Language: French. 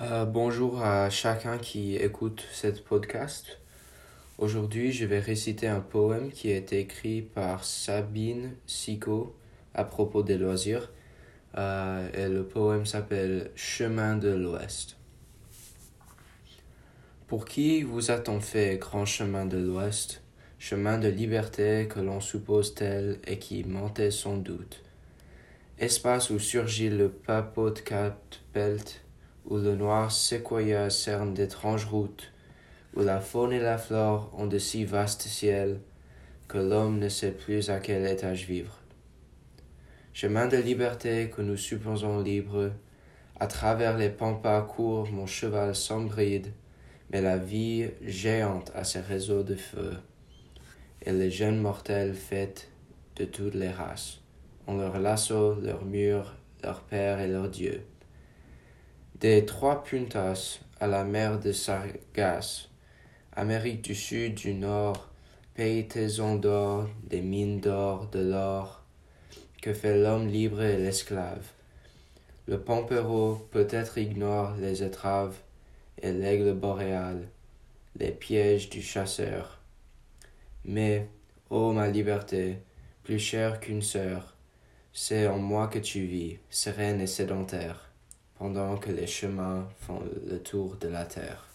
Euh, bonjour à chacun qui écoute cette podcast. Aujourd'hui, je vais réciter un poème qui a été écrit par Sabine Sico à propos des loisirs. Euh, et le poème s'appelle Chemin de l'Ouest. Pour qui vous a-t-on fait grand chemin de l'Ouest, chemin de liberté que l'on suppose tel et qui mentait sans doute? Espace où surgit le papot de pelt où le noir séquoia cerne d'étranges routes, où la faune et la flore ont de si vastes ciels que l'homme ne sait plus à quel étage vivre. Chemin de liberté que nous supposons libre, à travers les pampas court mon cheval sans bride, mais la vie géante a ses réseaux de feu, et les jeunes mortels faits de toutes les races ont leur lasso, leur mur, leur père et leur dieu. Des trois puntas à la mer de Sargasse, Amérique du Sud, du Nord, pays taison d'or, des mines d'or, de l'or, que fait l'homme libre et l'esclave. Le pampero peut-être ignore les étraves et l'aigle boréal, les pièges du chasseur. Mais, ô ma liberté, plus chère qu'une sœur, c'est en moi que tu vis, sereine et sédentaire, pendant que les chemins font le tour de la terre.